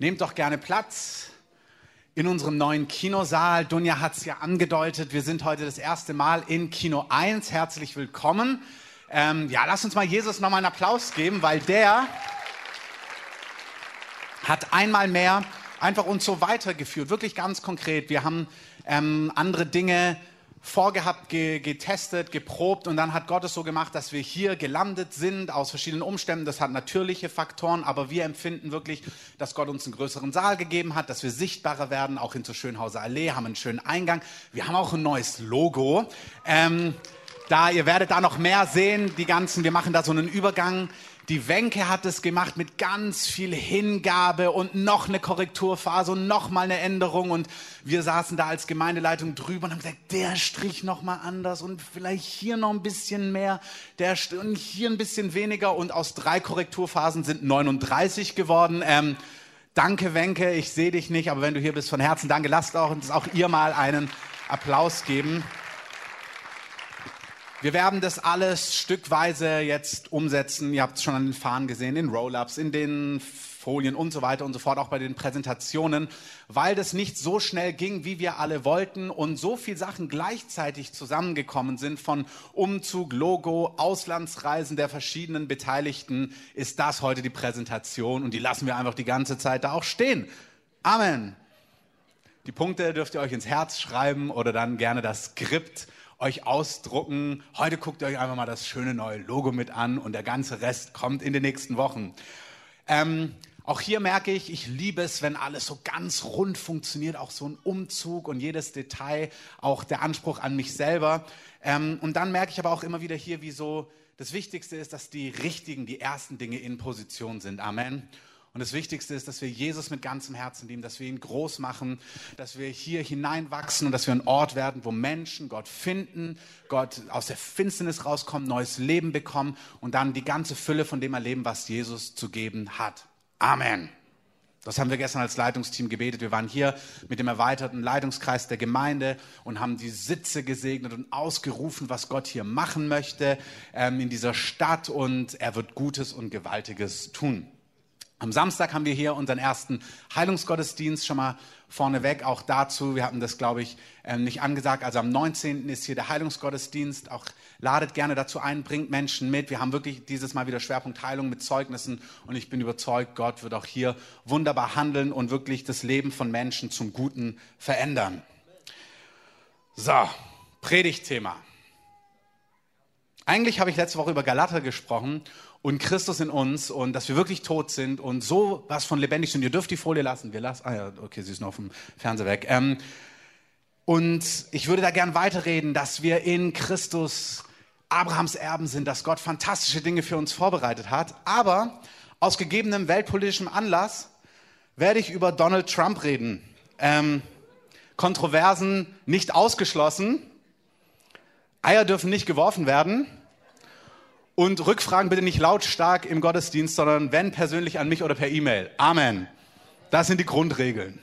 Nehmt doch gerne Platz in unserem neuen Kinosaal. Dunja hat es ja angedeutet, wir sind heute das erste Mal in Kino 1. Herzlich willkommen. Ähm, ja, lass uns mal Jesus nochmal einen Applaus geben, weil der hat einmal mehr einfach uns so weitergeführt, wirklich ganz konkret. Wir haben ähm, andere Dinge vorgehabt, ge getestet, geprobt und dann hat Gott es so gemacht, dass wir hier gelandet sind aus verschiedenen Umständen. Das hat natürliche Faktoren, aber wir empfinden wirklich, dass Gott uns einen größeren Saal gegeben hat, dass wir sichtbarer werden, auch in zur Schönhauser Allee, haben einen schönen Eingang. Wir haben auch ein neues Logo. Ähm, da, ihr werdet da noch mehr sehen, die ganzen, wir machen da so einen Übergang. Die Wenke hat es gemacht mit ganz viel Hingabe und noch eine Korrekturphase und noch mal eine Änderung. Und wir saßen da als Gemeindeleitung drüber und haben gesagt, der Strich noch mal anders und vielleicht hier noch ein bisschen mehr, der und hier ein bisschen weniger. Und aus drei Korrekturphasen sind 39 geworden. Ähm, danke, Wenke, ich sehe dich nicht, aber wenn du hier bist, von Herzen danke. Lasst auch, uns auch ihr mal einen Applaus geben. Wir werden das alles stückweise jetzt umsetzen. Ihr habt es schon an den Fahnen gesehen, in Roll-ups, in den Folien und so weiter und so fort, auch bei den Präsentationen, weil das nicht so schnell ging, wie wir alle wollten und so viele Sachen gleichzeitig zusammengekommen sind von Umzug, Logo, Auslandsreisen der verschiedenen Beteiligten, ist das heute die Präsentation und die lassen wir einfach die ganze Zeit da auch stehen. Amen. Die Punkte dürft ihr euch ins Herz schreiben oder dann gerne das Skript euch ausdrucken. Heute guckt ihr euch einfach mal das schöne neue Logo mit an und der ganze Rest kommt in den nächsten Wochen. Ähm, auch hier merke ich, ich liebe es, wenn alles so ganz rund funktioniert, auch so ein Umzug und jedes Detail, auch der Anspruch an mich selber. Ähm, und dann merke ich aber auch immer wieder hier, wie so das Wichtigste ist, dass die richtigen, die ersten Dinge in Position sind. Amen. Und das Wichtigste ist, dass wir Jesus mit ganzem Herzen lieben, dass wir ihn groß machen, dass wir hier hineinwachsen und dass wir ein Ort werden, wo Menschen Gott finden, Gott aus der Finsternis rauskommen, neues Leben bekommen und dann die ganze Fülle von dem erleben, was Jesus zu geben hat. Amen. Das haben wir gestern als Leitungsteam gebetet. Wir waren hier mit dem erweiterten Leitungskreis der Gemeinde und haben die Sitze gesegnet und ausgerufen, was Gott hier machen möchte ähm, in dieser Stadt und er wird Gutes und Gewaltiges tun. Am Samstag haben wir hier unseren ersten Heilungsgottesdienst schon mal vorneweg. Auch dazu, wir hatten das, glaube ich, ähm, nicht angesagt. Also am 19. ist hier der Heilungsgottesdienst. Auch ladet gerne dazu ein, bringt Menschen mit. Wir haben wirklich dieses Mal wieder Schwerpunkt Heilung mit Zeugnissen. Und ich bin überzeugt, Gott wird auch hier wunderbar handeln und wirklich das Leben von Menschen zum Guten verändern. So, Predigtthema. Eigentlich habe ich letzte Woche über Galater gesprochen und Christus in uns und dass wir wirklich tot sind und so was von lebendig sind. Ihr dürft die Folie lassen. Wir lassen. Ah ja, okay, sie ist noch dem Fernseher weg. Ähm, und ich würde da gern weiterreden, dass wir in Christus Abrahams Erben sind, dass Gott fantastische Dinge für uns vorbereitet hat. Aber aus gegebenem weltpolitischem Anlass werde ich über Donald Trump reden. Ähm, Kontroversen nicht ausgeschlossen. Eier dürfen nicht geworfen werden. Und Rückfragen bitte nicht lautstark im Gottesdienst, sondern wenn persönlich an mich oder per E-Mail. Amen. Das sind die Grundregeln.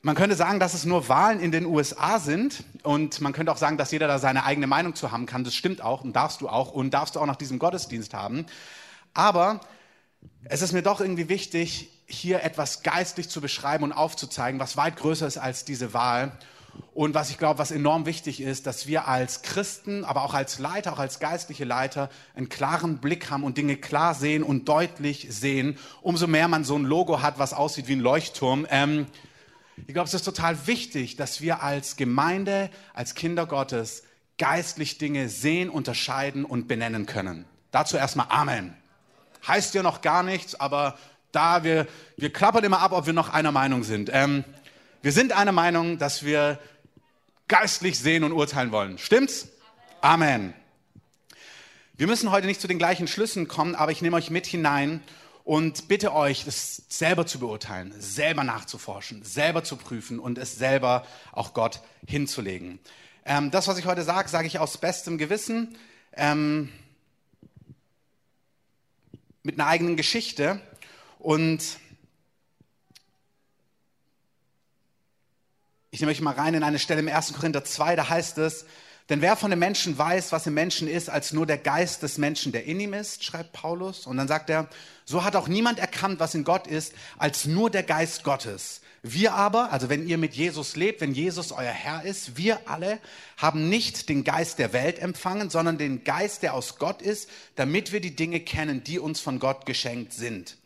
Man könnte sagen, dass es nur Wahlen in den USA sind und man könnte auch sagen, dass jeder da seine eigene Meinung zu haben kann. Das stimmt auch und darfst du auch und darfst du auch nach diesem Gottesdienst haben. Aber es ist mir doch irgendwie wichtig, hier etwas geistlich zu beschreiben und aufzuzeigen, was weit größer ist als diese Wahl und was ich glaube, was enorm wichtig ist, dass wir als Christen, aber auch als Leiter, auch als geistliche Leiter, einen klaren Blick haben und Dinge klar sehen und deutlich sehen. Umso mehr man so ein Logo hat, was aussieht wie ein Leuchtturm. Ähm, ich glaube, es ist total wichtig, dass wir als Gemeinde, als Kinder Gottes geistlich Dinge sehen, unterscheiden und benennen können. Dazu erstmal Amen. Heißt ja noch gar nichts, aber da wir, wir klappern immer ab, ob wir noch einer Meinung sind. Ähm, wir sind einer Meinung, dass wir geistlich sehen und urteilen wollen. Stimmt's? Amen. Wir müssen heute nicht zu den gleichen Schlüssen kommen, aber ich nehme euch mit hinein und bitte euch, das selber zu beurteilen, selber nachzuforschen, selber zu prüfen und es selber auch Gott hinzulegen. Ähm, das, was ich heute sage, sage ich aus bestem Gewissen, ähm, mit einer eigenen Geschichte und Ich nehme euch mal rein in eine Stelle im 1. Korinther 2, da heißt es, Denn wer von den Menschen weiß, was im Menschen ist, als nur der Geist des Menschen, der in ihm ist, schreibt Paulus. Und dann sagt er, so hat auch niemand erkannt, was in Gott ist, als nur der Geist Gottes. Wir aber, also wenn ihr mit Jesus lebt, wenn Jesus euer Herr ist, wir alle haben nicht den Geist der Welt empfangen, sondern den Geist, der aus Gott ist, damit wir die Dinge kennen, die uns von Gott geschenkt sind.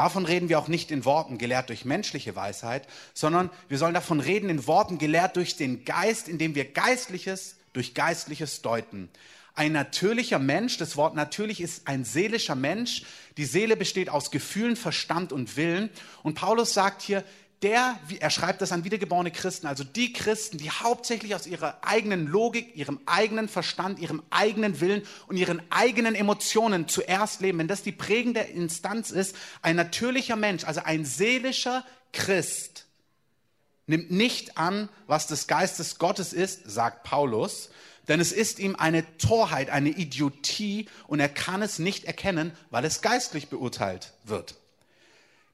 Davon reden wir auch nicht in Worten gelehrt durch menschliche Weisheit, sondern wir sollen davon reden in Worten gelehrt durch den Geist, indem wir Geistliches durch Geistliches deuten. Ein natürlicher Mensch, das Wort natürlich ist ein seelischer Mensch. Die Seele besteht aus Gefühlen, Verstand und Willen. Und Paulus sagt hier, der, er schreibt das an wiedergeborene Christen, also die Christen, die hauptsächlich aus ihrer eigenen Logik, ihrem eigenen Verstand, ihrem eigenen Willen und ihren eigenen Emotionen zuerst leben, wenn das die prägende Instanz ist, ein natürlicher Mensch, also ein seelischer Christ, nimmt nicht an, was des Geistes Gottes ist, sagt Paulus, denn es ist ihm eine Torheit, eine Idiotie und er kann es nicht erkennen, weil es geistlich beurteilt wird.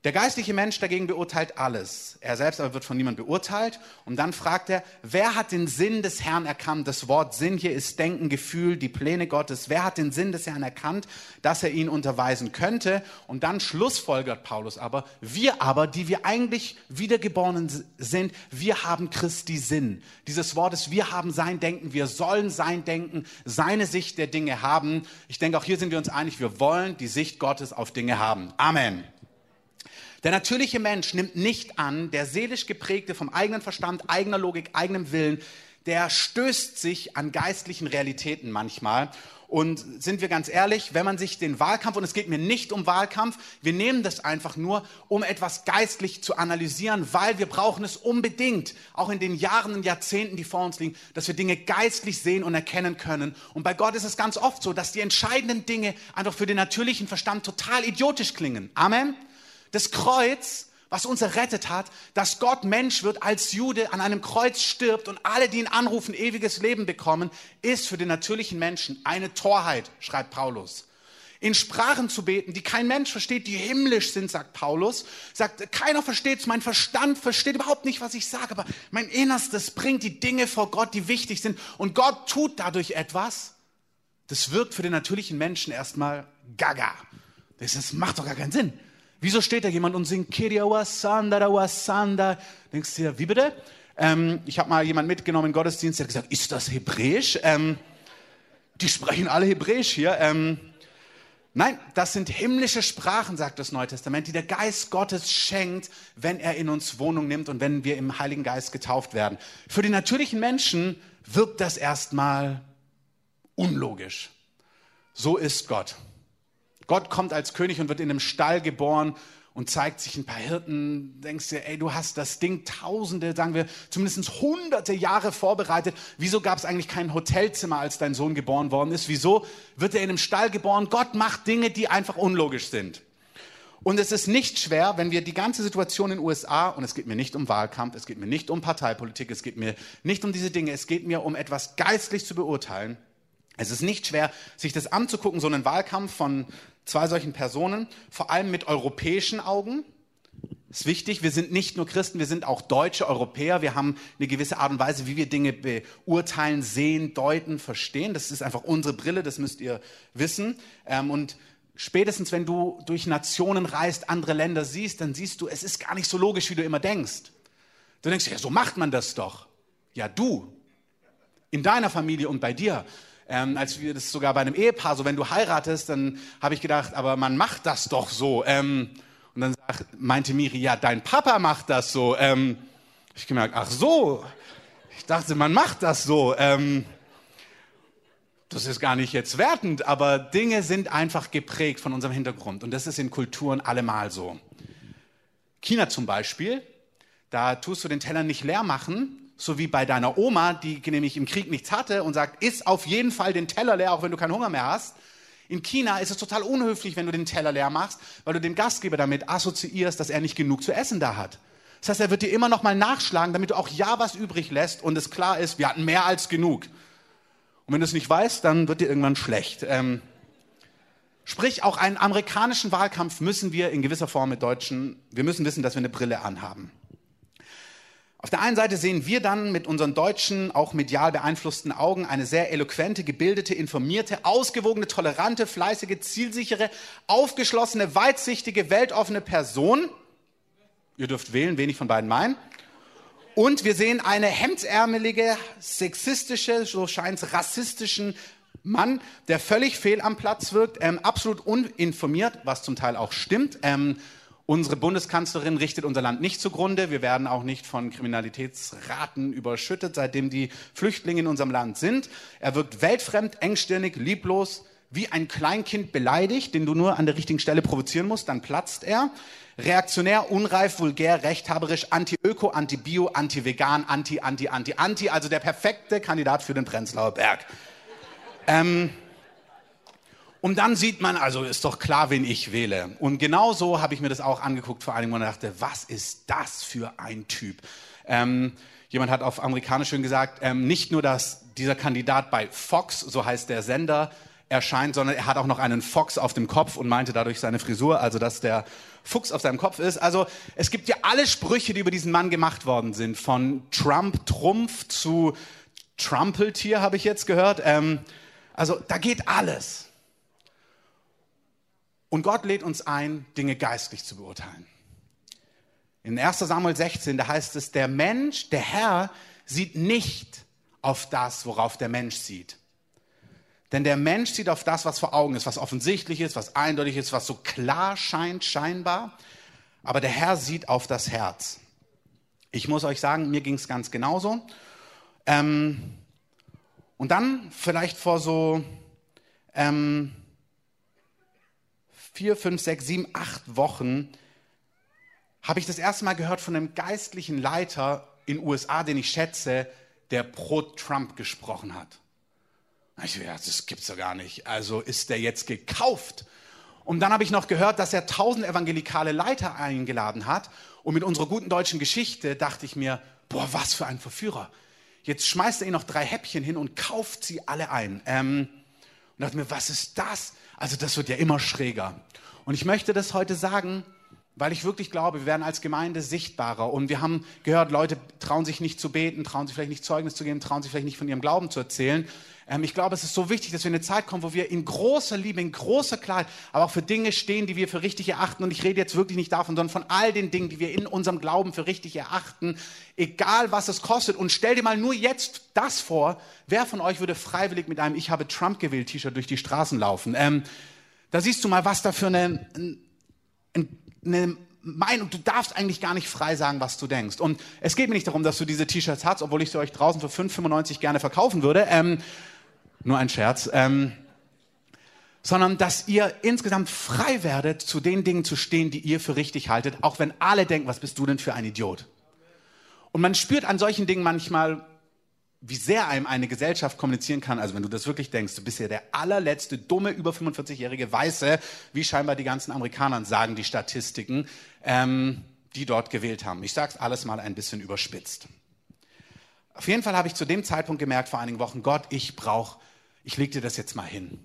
Der geistliche Mensch dagegen beurteilt alles. Er selbst aber wird von niemandem beurteilt. Und dann fragt er, wer hat den Sinn des Herrn erkannt? Das Wort Sinn hier ist Denken, Gefühl, die Pläne Gottes. Wer hat den Sinn des Herrn erkannt, dass er ihn unterweisen könnte? Und dann schlussfolgert Paulus aber, wir aber, die wir eigentlich wiedergeboren sind, wir haben Christi Sinn. Dieses Wort ist, wir haben sein Denken, wir sollen sein Denken, seine Sicht der Dinge haben. Ich denke, auch hier sind wir uns einig, wir wollen die Sicht Gottes auf Dinge haben. Amen. Der natürliche Mensch nimmt nicht an, der seelisch geprägte vom eigenen Verstand, eigener Logik, eigenem Willen, der stößt sich an geistlichen Realitäten manchmal. Und sind wir ganz ehrlich, wenn man sich den Wahlkampf, und es geht mir nicht um Wahlkampf, wir nehmen das einfach nur, um etwas geistlich zu analysieren, weil wir brauchen es unbedingt, auch in den Jahren und Jahrzehnten, die vor uns liegen, dass wir Dinge geistlich sehen und erkennen können. Und bei Gott ist es ganz oft so, dass die entscheidenden Dinge einfach für den natürlichen Verstand total idiotisch klingen. Amen. Das Kreuz, was uns errettet hat, dass Gott Mensch wird, als Jude an einem Kreuz stirbt und alle, die ihn anrufen, ewiges Leben bekommen, ist für den natürlichen Menschen eine Torheit, schreibt Paulus. In Sprachen zu beten, die kein Mensch versteht, die himmlisch sind, sagt Paulus. Sagt, keiner versteht es, mein Verstand versteht überhaupt nicht, was ich sage, aber mein Innerstes bringt die Dinge vor Gott, die wichtig sind. Und Gott tut dadurch etwas. Das wirkt für den natürlichen Menschen erstmal gaga. Das, macht doch gar keinen Sinn. Wieso steht da jemand und singt Kiriawasanda, Wasanda? Denkst du dir, wie bitte? Ähm, ich habe mal jemanden mitgenommen in Gottesdienst, der hat gesagt, ist das Hebräisch? Ähm, die sprechen alle Hebräisch hier. Ähm, nein, das sind himmlische Sprachen, sagt das Neue Testament, die der Geist Gottes schenkt, wenn er in uns Wohnung nimmt und wenn wir im Heiligen Geist getauft werden. Für die natürlichen Menschen wirkt das erstmal unlogisch. So ist Gott. Gott kommt als König und wird in einem Stall geboren und zeigt sich ein paar Hirten, denkst dir, ey, du hast das Ding tausende, sagen wir, zumindest hunderte Jahre vorbereitet. Wieso gab es eigentlich kein Hotelzimmer, als dein Sohn geboren worden ist? Wieso wird er in einem Stall geboren? Gott macht Dinge, die einfach unlogisch sind. Und es ist nicht schwer, wenn wir die ganze Situation in den USA, und es geht mir nicht um Wahlkampf, es geht mir nicht um Parteipolitik, es geht mir nicht um diese Dinge, es geht mir um etwas geistlich zu beurteilen. Es ist nicht schwer, sich das anzugucken, so einen Wahlkampf von zwei solchen Personen, vor allem mit europäischen Augen. Ist wichtig, wir sind nicht nur Christen, wir sind auch deutsche Europäer. Wir haben eine gewisse Art und Weise, wie wir Dinge beurteilen, sehen, deuten, verstehen. Das ist einfach unsere Brille, das müsst ihr wissen. Ähm, und spätestens, wenn du durch Nationen reist, andere Länder siehst, dann siehst du, es ist gar nicht so logisch, wie du immer denkst. Du denkst, ja, so macht man das doch. Ja, du. In deiner Familie und bei dir ähm, als wir das sogar bei einem Ehepaar, so wenn du heiratest, dann habe ich gedacht, aber man macht das doch so. Ähm, und dann sagt, meinte Miri, ja, dein Papa macht das so. Ähm, ich gemerkt, ach so. Ich dachte, man macht das so. Ähm, das ist gar nicht jetzt wertend, aber Dinge sind einfach geprägt von unserem Hintergrund. Und das ist in Kulturen allemal so. China zum Beispiel, da tust du den Teller nicht leer machen, so wie bei deiner Oma, die nämlich im Krieg nichts hatte und sagt, iss auf jeden Fall den Teller leer, auch wenn du keinen Hunger mehr hast. In China ist es total unhöflich, wenn du den Teller leer machst, weil du den Gastgeber damit assoziierst, dass er nicht genug zu essen da hat. Das heißt, er wird dir immer noch mal nachschlagen, damit du auch ja was übrig lässt und es klar ist, wir hatten mehr als genug. Und wenn du es nicht weißt, dann wird dir irgendwann schlecht. Ähm, sprich, auch einen amerikanischen Wahlkampf müssen wir in gewisser Form mit Deutschen, wir müssen wissen, dass wir eine Brille anhaben. Auf der einen Seite sehen wir dann mit unseren deutschen, auch medial beeinflussten Augen eine sehr eloquente, gebildete, informierte, ausgewogene, tolerante, fleißige, zielsichere, aufgeschlossene, weitsichtige, weltoffene Person. Ihr dürft wählen, wen ich von beiden meinen. Und wir sehen eine hemdsärmelige, sexistische, so scheint es rassistischen Mann, der völlig fehl am Platz wirkt, ähm, absolut uninformiert, was zum Teil auch stimmt. Ähm, unsere Bundeskanzlerin richtet unser Land nicht zugrunde. Wir werden auch nicht von Kriminalitätsraten überschüttet, seitdem die Flüchtlinge in unserem Land sind. Er wirkt weltfremd, engstirnig, lieblos, wie ein Kleinkind beleidigt, den du nur an der richtigen Stelle provozieren musst, dann platzt er. Reaktionär, unreif, vulgär, rechthaberisch, anti-öko, anti-bio, anti-vegan, anti, anti, anti, anti, also der perfekte Kandidat für den Prenzlauer Berg. Ähm, und dann sieht man, also ist doch klar, wen ich wähle. Und genau so habe ich mir das auch angeguckt vor einigen Monaten und dachte, was ist das für ein Typ? Ähm, jemand hat auf amerikanisch schön gesagt, ähm, nicht nur, dass dieser Kandidat bei Fox, so heißt der Sender, erscheint, sondern er hat auch noch einen Fox auf dem Kopf und meinte dadurch seine Frisur, also dass der Fuchs auf seinem Kopf ist. Also es gibt ja alle Sprüche, die über diesen Mann gemacht worden sind, von Trump Trumpf zu Trumpeltier habe ich jetzt gehört. Ähm, also da geht alles. Und Gott lädt uns ein, Dinge geistlich zu beurteilen. In 1 Samuel 16, da heißt es, der Mensch, der Herr, sieht nicht auf das, worauf der Mensch sieht. Denn der Mensch sieht auf das, was vor Augen ist, was offensichtlich ist, was eindeutig ist, was so klar scheint, scheinbar. Aber der Herr sieht auf das Herz. Ich muss euch sagen, mir ging es ganz genauso. Ähm, und dann vielleicht vor so ähm, vier, fünf, sechs, sieben, acht Wochen habe ich das erste Mal gehört von einem geistlichen Leiter in USA, den ich schätze, der pro Trump gesprochen hat. Ich ja, das gibt's doch gar nicht. Also ist der jetzt gekauft? Und dann habe ich noch gehört, dass er tausend evangelikale Leiter eingeladen hat. Und mit unserer guten deutschen Geschichte dachte ich mir, boah, was für ein Verführer. Jetzt schmeißt er ihnen noch drei Häppchen hin und kauft sie alle ein. Ähm, und dachte mir, was ist das? Also das wird ja immer schräger. Und ich möchte das heute sagen, weil ich wirklich glaube, wir werden als Gemeinde sichtbarer. Und wir haben gehört, Leute trauen sich nicht zu beten, trauen sich vielleicht nicht Zeugnis zu geben, trauen sich vielleicht nicht von ihrem Glauben zu erzählen. Ähm, ich glaube, es ist so wichtig, dass wir in eine Zeit kommen, wo wir in großer Liebe, in großer Klarheit, aber auch für Dinge stehen, die wir für richtig erachten. Und ich rede jetzt wirklich nicht davon, sondern von all den Dingen, die wir in unserem Glauben für richtig erachten, egal was es kostet. Und stell dir mal nur jetzt das vor, wer von euch würde freiwillig mit einem Ich habe Trump gewählt T-Shirt durch die Straßen laufen? Ähm, da siehst du mal, was da für eine, eine, eine Meinung, du darfst eigentlich gar nicht frei sagen, was du denkst. Und es geht mir nicht darum, dass du diese T-Shirts hast, obwohl ich sie euch draußen für 5,95 gerne verkaufen würde. Ähm, nur ein Scherz. Ähm, sondern dass ihr insgesamt frei werdet, zu den Dingen zu stehen, die ihr für richtig haltet, auch wenn alle denken, was bist du denn für ein Idiot? Und man spürt an solchen Dingen manchmal, wie sehr einem eine Gesellschaft kommunizieren kann. Also wenn du das wirklich denkst, du bist ja der allerletzte dumme über 45-jährige Weiße, wie scheinbar die ganzen Amerikaner sagen die Statistiken, ähm, die dort gewählt haben. Ich sage es alles mal ein bisschen überspitzt. Auf jeden Fall habe ich zu dem Zeitpunkt gemerkt, vor einigen Wochen, Gott, ich brauche ich lege dir das jetzt mal hin.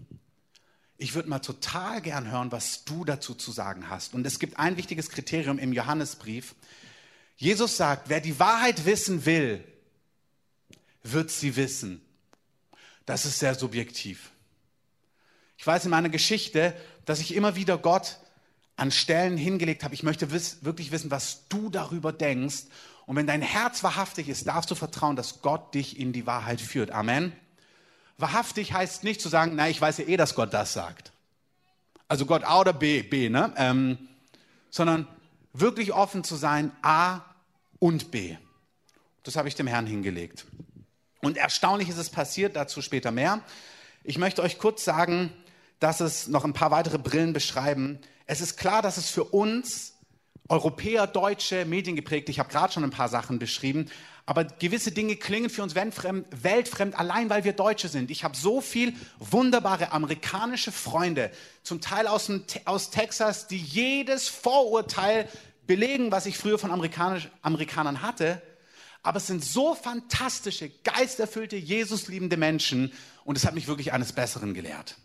Ich würde mal total gern hören, was du dazu zu sagen hast. Und es gibt ein wichtiges Kriterium im Johannesbrief. Jesus sagt, wer die Wahrheit wissen will, wird sie wissen. Das ist sehr subjektiv. Ich weiß in meiner Geschichte, dass ich immer wieder Gott an Stellen hingelegt habe. Ich möchte wiss, wirklich wissen, was du darüber denkst. Und wenn dein Herz wahrhaftig ist, darfst du vertrauen, dass Gott dich in die Wahrheit führt. Amen. Wahrhaftig heißt nicht zu sagen, na, ich weiß ja eh, dass Gott das sagt. Also Gott A oder B, B, ne? Ähm, sondern wirklich offen zu sein, A und B. Das habe ich dem Herrn hingelegt. Und erstaunlich ist es passiert, dazu später mehr. Ich möchte euch kurz sagen, dass es noch ein paar weitere Brillen beschreiben. Es ist klar, dass es für uns Europäer, Deutsche, mediengeprägt, ich habe gerade schon ein paar Sachen beschrieben, aber gewisse Dinge klingen für uns weltfremd, allein weil wir Deutsche sind. Ich habe so viel wunderbare amerikanische Freunde, zum Teil aus, dem, aus Texas, die jedes Vorurteil belegen, was ich früher von Amerikanern hatte. Aber es sind so fantastische, geisterfüllte, Jesusliebende Menschen und es hat mich wirklich eines Besseren gelehrt.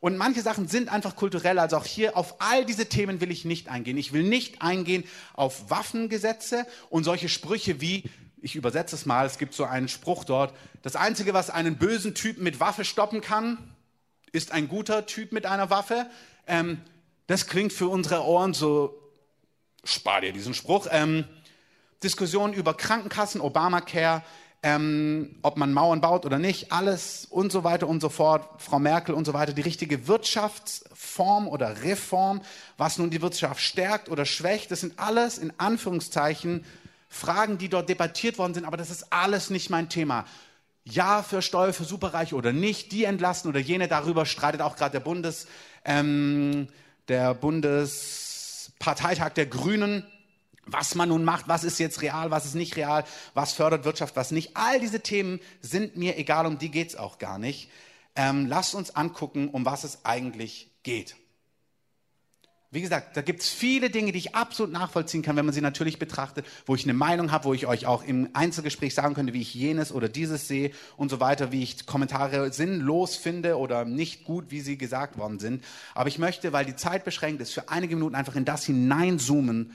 Und manche Sachen sind einfach kulturell, also auch hier auf all diese Themen will ich nicht eingehen. Ich will nicht eingehen auf Waffengesetze und solche Sprüche wie ich übersetze es mal, es gibt so einen Spruch dort, das Einzige, was einen bösen Typen mit Waffe stoppen kann, ist ein guter Typ mit einer Waffe. Ähm, das klingt für unsere Ohren so, spar dir diesen Spruch. Ähm, Diskussionen über Krankenkassen, Obamacare, ähm, ob man Mauern baut oder nicht, alles und so weiter und so fort, Frau Merkel und so weiter, die richtige Wirtschaftsform oder Reform, was nun die Wirtschaft stärkt oder schwächt, das sind alles in Anführungszeichen Fragen, die dort debattiert worden sind, aber das ist alles nicht mein Thema. Ja für Steuer für Superreiche oder nicht, die entlassen oder jene, darüber streitet auch gerade der Bundes, ähm, der Bundesparteitag der Grünen, was man nun macht, was ist jetzt real, was ist nicht real, was fördert Wirtschaft, was nicht. All diese Themen sind mir egal, um die geht es auch gar nicht. Ähm, lasst uns angucken, um was es eigentlich geht. Wie gesagt, da gibt es viele Dinge, die ich absolut nachvollziehen kann, wenn man sie natürlich betrachtet, wo ich eine Meinung habe, wo ich euch auch im Einzelgespräch sagen könnte, wie ich jenes oder dieses sehe und so weiter, wie ich Kommentare sinnlos finde oder nicht gut, wie sie gesagt worden sind. Aber ich möchte, weil die Zeit beschränkt ist, für einige Minuten einfach in das hineinzoomen,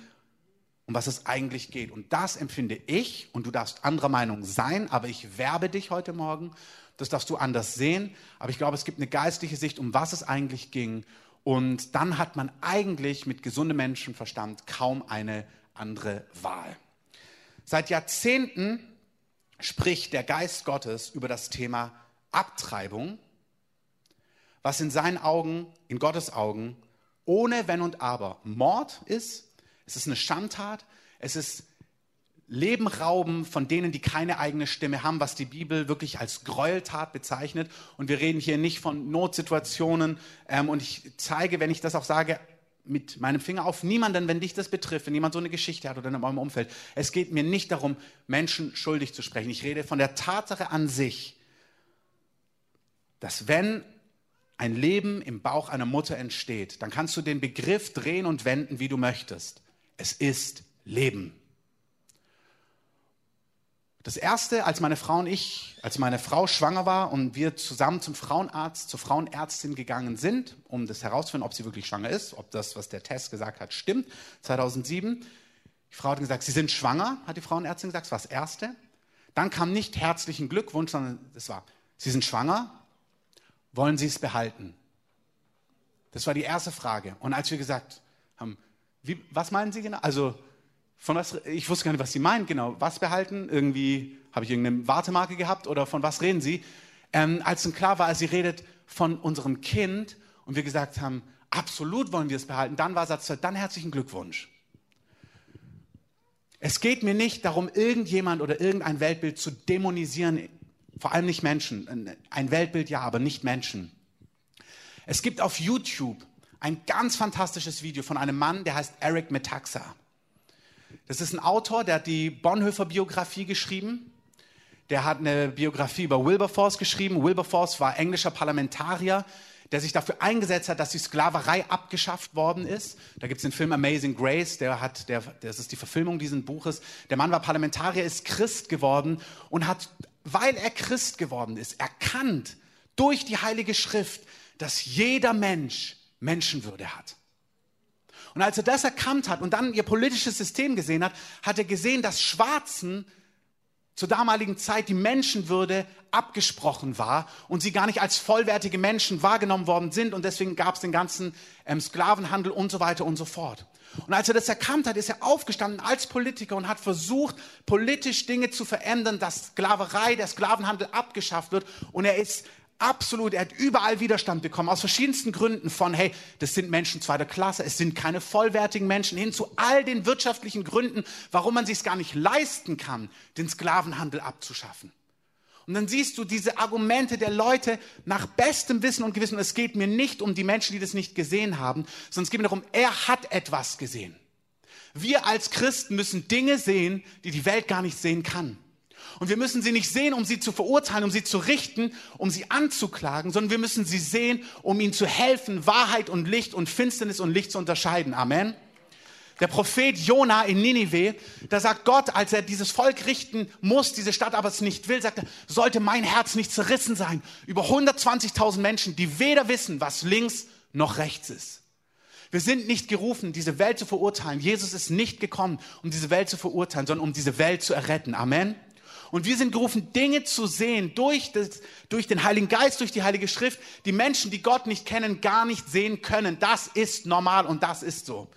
um was es eigentlich geht. Und das empfinde ich, und du darfst anderer Meinung sein, aber ich werbe dich heute Morgen, das darfst du anders sehen, aber ich glaube, es gibt eine geistliche Sicht, um was es eigentlich ging und dann hat man eigentlich mit gesundem Menschenverstand kaum eine andere Wahl. Seit Jahrzehnten spricht der Geist Gottes über das Thema Abtreibung, was in seinen Augen, in Gottes Augen, ohne Wenn und Aber Mord ist. Es ist eine Schandtat. Es ist Leben rauben von denen, die keine eigene Stimme haben, was die Bibel wirklich als Gräueltat bezeichnet. Und wir reden hier nicht von Notsituationen. Ähm, und ich zeige, wenn ich das auch sage, mit meinem Finger auf niemanden, wenn dich das betrifft, wenn jemand so eine Geschichte hat oder in eurem Umfeld. Es geht mir nicht darum, Menschen schuldig zu sprechen. Ich rede von der Tatsache an sich, dass wenn ein Leben im Bauch einer Mutter entsteht, dann kannst du den Begriff drehen und wenden, wie du möchtest. Es ist Leben. Das erste, als meine Frau und ich, als meine Frau schwanger war und wir zusammen zum Frauenarzt, zur Frauenärztin gegangen sind, um das herauszufinden, ob sie wirklich schwanger ist, ob das, was der Test gesagt hat, stimmt, 2007. Die Frau hat gesagt, Sie sind schwanger, hat die Frauenärztin gesagt, das war das Erste. Dann kam nicht herzlichen Glückwunsch, sondern es war, Sie sind schwanger, wollen Sie es behalten? Das war die erste Frage. Und als wir gesagt haben, wie, was meinen Sie genau? Also, von was, ich wusste gar nicht, was Sie meinen, genau. Was behalten? Irgendwie, habe ich irgendeine Wartemarke gehabt oder von was reden Sie? Ähm, als dann klar war, als sie redet von unserem Kind und wir gesagt haben, absolut wollen wir es behalten, dann war Satz 2, dann herzlichen Glückwunsch. Es geht mir nicht darum, irgendjemand oder irgendein Weltbild zu dämonisieren, vor allem nicht Menschen. Ein Weltbild ja, aber nicht Menschen. Es gibt auf YouTube ein ganz fantastisches Video von einem Mann, der heißt Eric Metaxa. Das ist ein Autor, der hat die Bonhoeffer-Biografie geschrieben. Der hat eine Biografie über Wilberforce geschrieben. Wilberforce war englischer Parlamentarier, der sich dafür eingesetzt hat, dass die Sklaverei abgeschafft worden ist. Da gibt es den Film Amazing Grace, der hat, der, das ist die Verfilmung dieses Buches. Der Mann war Parlamentarier, ist Christ geworden und hat, weil er Christ geworden ist, erkannt durch die Heilige Schrift, dass jeder Mensch Menschenwürde hat. Und als er das erkannt hat und dann ihr politisches System gesehen hat, hat er gesehen, dass Schwarzen zur damaligen Zeit die Menschenwürde abgesprochen war und sie gar nicht als vollwertige Menschen wahrgenommen worden sind und deswegen gab es den ganzen ähm, Sklavenhandel und so weiter und so fort. Und als er das erkannt hat, ist er aufgestanden als Politiker und hat versucht, politisch Dinge zu verändern, dass Sklaverei, der Sklavenhandel abgeschafft wird und er ist absolut, er hat überall Widerstand bekommen, aus verschiedensten Gründen von, hey, das sind Menschen zweiter Klasse, es sind keine vollwertigen Menschen, hin zu all den wirtschaftlichen Gründen, warum man sich es gar nicht leisten kann, den Sklavenhandel abzuschaffen. Und dann siehst du diese Argumente der Leute nach bestem Wissen und Gewissen. Es geht mir nicht um die Menschen, die das nicht gesehen haben, sondern es geht mir darum, er hat etwas gesehen. Wir als Christen müssen Dinge sehen, die die Welt gar nicht sehen kann. Und wir müssen sie nicht sehen, um sie zu verurteilen, um sie zu richten, um sie anzuklagen, sondern wir müssen sie sehen, um ihnen zu helfen, Wahrheit und Licht und Finsternis und Licht zu unterscheiden. Amen. Der Prophet Jona in Ninive, da sagt Gott, als er dieses Volk richten muss, diese Stadt aber es nicht will, sagt er, sollte mein Herz nicht zerrissen sein über 120.000 Menschen, die weder wissen, was links noch rechts ist. Wir sind nicht gerufen, diese Welt zu verurteilen. Jesus ist nicht gekommen, um diese Welt zu verurteilen, sondern um diese Welt zu erretten. Amen. Und wir sind gerufen, Dinge zu sehen durch, das, durch den Heiligen Geist, durch die Heilige Schrift, die Menschen, die Gott nicht kennen, gar nicht sehen können. Das ist normal und das ist so.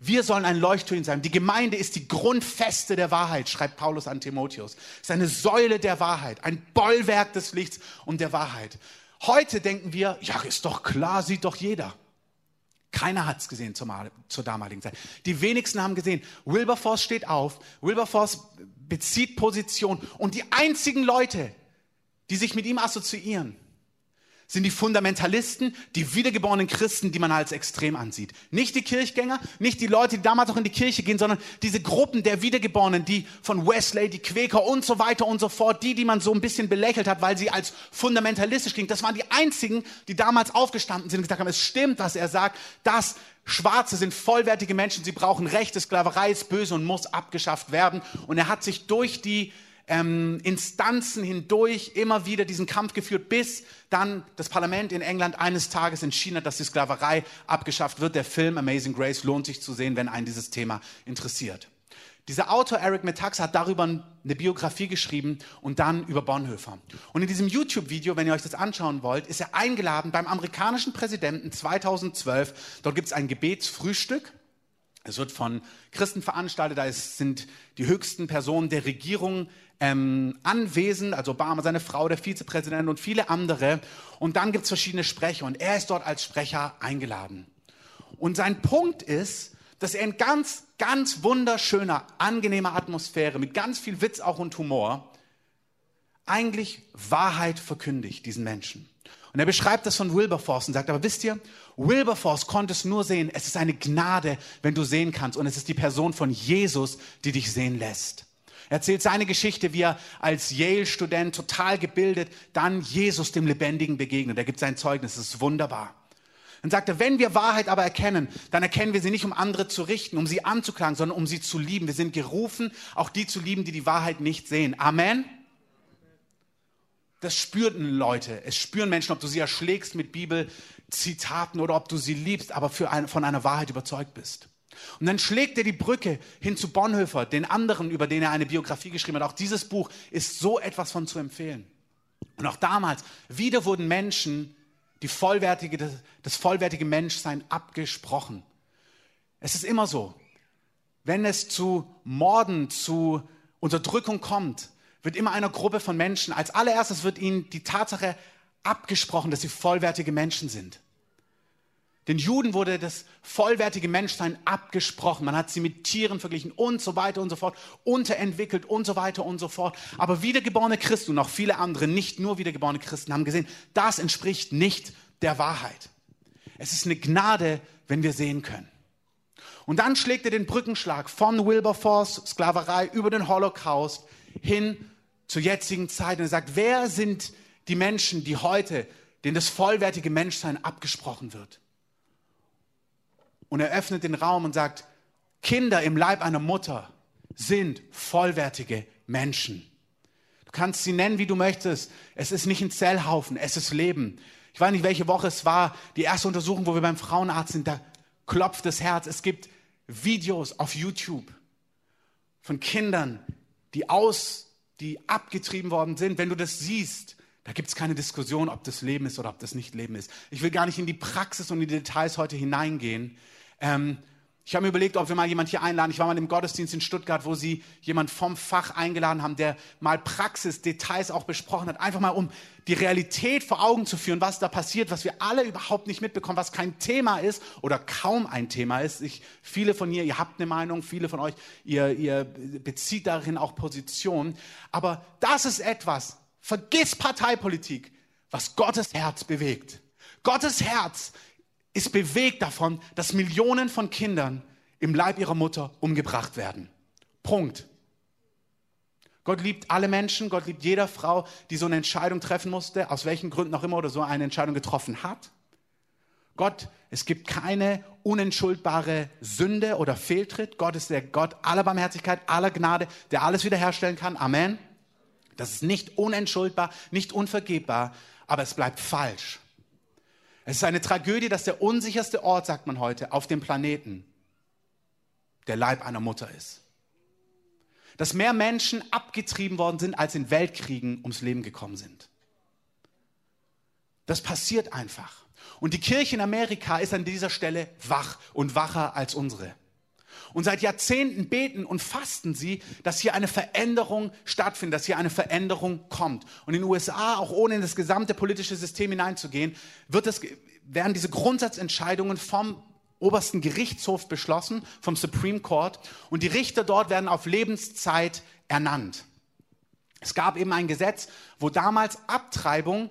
Wir sollen ein Leuchtturm sein. Die Gemeinde ist die Grundfeste der Wahrheit, schreibt Paulus an Timotheus. Es ist eine Säule der Wahrheit, ein Bollwerk des Lichts und der Wahrheit. Heute denken wir, ja, ist doch klar, sieht doch jeder. Keiner hat es gesehen zur, zur, damaligen Zeit. Die wenigsten haben gesehen. Wilberforce steht auf, Wilberforce bezieht Position und die einzigen Leute, die sich mit ihm assoziieren, sind die Fundamentalisten, die wiedergeborenen Christen, die man als extrem ansieht. Nicht die Kirchgänger, nicht die Leute, die damals auch in die Kirche gehen, sondern diese Gruppen der Wiedergeborenen, die von Wesley, die Quäker und so weiter und so fort, die, die man so ein bisschen belächelt hat, weil sie als fundamentalistisch gingen. Das waren die einzigen, die damals aufgestanden sind und gesagt haben, es stimmt, was er sagt, dass Schwarze sind vollwertige Menschen, sie brauchen Rechte, Sklaverei ist böse und muss abgeschafft werden. Und er hat sich durch die ähm, Instanzen hindurch immer wieder diesen Kampf geführt, bis dann das Parlament in England eines Tages entschieden hat, dass die Sklaverei abgeschafft wird. Der Film Amazing Grace lohnt sich zu sehen, wenn einen dieses Thema interessiert. Dieser Autor Eric Metax hat darüber eine Biografie geschrieben und dann über Bonhoeffer. Und in diesem YouTube-Video, wenn ihr euch das anschauen wollt, ist er eingeladen beim amerikanischen Präsidenten 2012. Dort gibt es ein Gebetsfrühstück. Es wird von Christen veranstaltet, da sind die höchsten Personen der Regierung ähm, anwesend, also Obama, seine Frau, der Vizepräsident und viele andere. Und dann gibt es verschiedene Sprecher und er ist dort als Sprecher eingeladen. Und sein Punkt ist, dass er in ganz, ganz wunderschöner, angenehmer Atmosphäre, mit ganz viel Witz auch und Humor, eigentlich Wahrheit verkündigt, diesen Menschen. Und er beschreibt das von Wilberforce und sagt, aber wisst ihr, Wilberforce konnte es nur sehen, es ist eine Gnade, wenn du sehen kannst. Und es ist die Person von Jesus, die dich sehen lässt. Er erzählt seine Geschichte, wie er als Yale-Student total gebildet dann Jesus dem Lebendigen begegnet. Er gibt sein Zeugnis, das ist wunderbar. Dann sagt er, wenn wir Wahrheit aber erkennen, dann erkennen wir sie nicht, um andere zu richten, um sie anzuklagen, sondern um sie zu lieben. Wir sind gerufen, auch die zu lieben, die die Wahrheit nicht sehen. Amen. Das spüren Leute. Es spüren Menschen, ob du sie erschlägst mit Bibelzitaten oder ob du sie liebst, aber ein, von einer Wahrheit überzeugt bist. Und dann schlägt er die Brücke hin zu Bonhoeffer, den anderen, über den er eine Biografie geschrieben hat. Auch dieses Buch ist so etwas von zu empfehlen. Und auch damals, wieder wurden Menschen die vollwertige, das, vollwertige Menschsein abgesprochen. Es ist immer so, wenn es zu Morden, zu Unterdrückung kommt, wird immer einer Gruppe von Menschen, als allererstes wird ihnen die Tatsache abgesprochen, dass sie vollwertige Menschen sind. Den Juden wurde das vollwertige Menschsein abgesprochen. Man hat sie mit Tieren verglichen und so weiter und so fort, unterentwickelt und so weiter und so fort. Aber wiedergeborene Christen und auch viele andere, nicht nur wiedergeborene Christen, haben gesehen, das entspricht nicht der Wahrheit. Es ist eine Gnade, wenn wir sehen können. Und dann schlägt er den Brückenschlag von Wilberforce, Sklaverei, über den Holocaust hin zur jetzigen Zeit und er sagt, wer sind die Menschen, die heute, denen das vollwertige Menschsein abgesprochen wird? Und er öffnet den Raum und sagt, Kinder im Leib einer Mutter sind vollwertige Menschen. Du kannst sie nennen, wie du möchtest. Es ist nicht ein Zellhaufen, es ist Leben. Ich weiß nicht, welche Woche es war, die erste Untersuchung, wo wir beim Frauenarzt sind, da klopft das Herz. Es gibt Videos auf YouTube von Kindern, die aus, die abgetrieben worden sind. Wenn du das siehst, da gibt es keine Diskussion, ob das Leben ist oder ob das nicht Leben ist. Ich will gar nicht in die Praxis und die Details heute hineingehen. Ähm, ich habe mir überlegt, ob wir mal jemand hier einladen. Ich war mal im Gottesdienst in Stuttgart, wo sie jemand vom Fach eingeladen haben, der mal Praxis, Details auch besprochen hat. Einfach mal, um die Realität vor Augen zu führen, was da passiert, was wir alle überhaupt nicht mitbekommen, was kein Thema ist oder kaum ein Thema ist. Ich, viele von hier, ihr habt eine Meinung, viele von euch, ihr, ihr bezieht darin auch Position. Aber das ist etwas, vergiss Parteipolitik, was Gottes Herz bewegt. Gottes Herz ist bewegt davon, dass Millionen von Kindern im Leib ihrer Mutter umgebracht werden. Punkt. Gott liebt alle Menschen, Gott liebt jede Frau, die so eine Entscheidung treffen musste, aus welchen Gründen auch immer oder so eine Entscheidung getroffen hat. Gott, es gibt keine unentschuldbare Sünde oder Fehltritt. Gott ist der Gott aller Barmherzigkeit, aller Gnade, der alles wiederherstellen kann. Amen. Das ist nicht unentschuldbar, nicht unvergebbar, aber es bleibt falsch Es ist eine Tragödie, dass der unsicherste Ort, sagt man heute, auf dem Planeten der Leib einer Mutter ist. Dass mehr Menschen abgetrieben worden sind, als in Weltkriegen ums Leben gekommen sind. Das passiert einfach. Und die Kirche in Amerika ist an dieser Stelle wach und wacher als unsere. Und seit Jahrzehnten beten und fasten sie, dass hier eine Veränderung stattfindet, dass hier eine Veränderung kommt. Und in den USA, auch ohne in das gesamte politische System hineinzugehen, wird es, werden diese Grundsatzentscheidungen vom obersten Gerichtshof beschlossen, vom Supreme Court. Und die Richter dort werden auf Lebenszeit ernannt. Es gab eben ein Gesetz, wo damals Abtreibung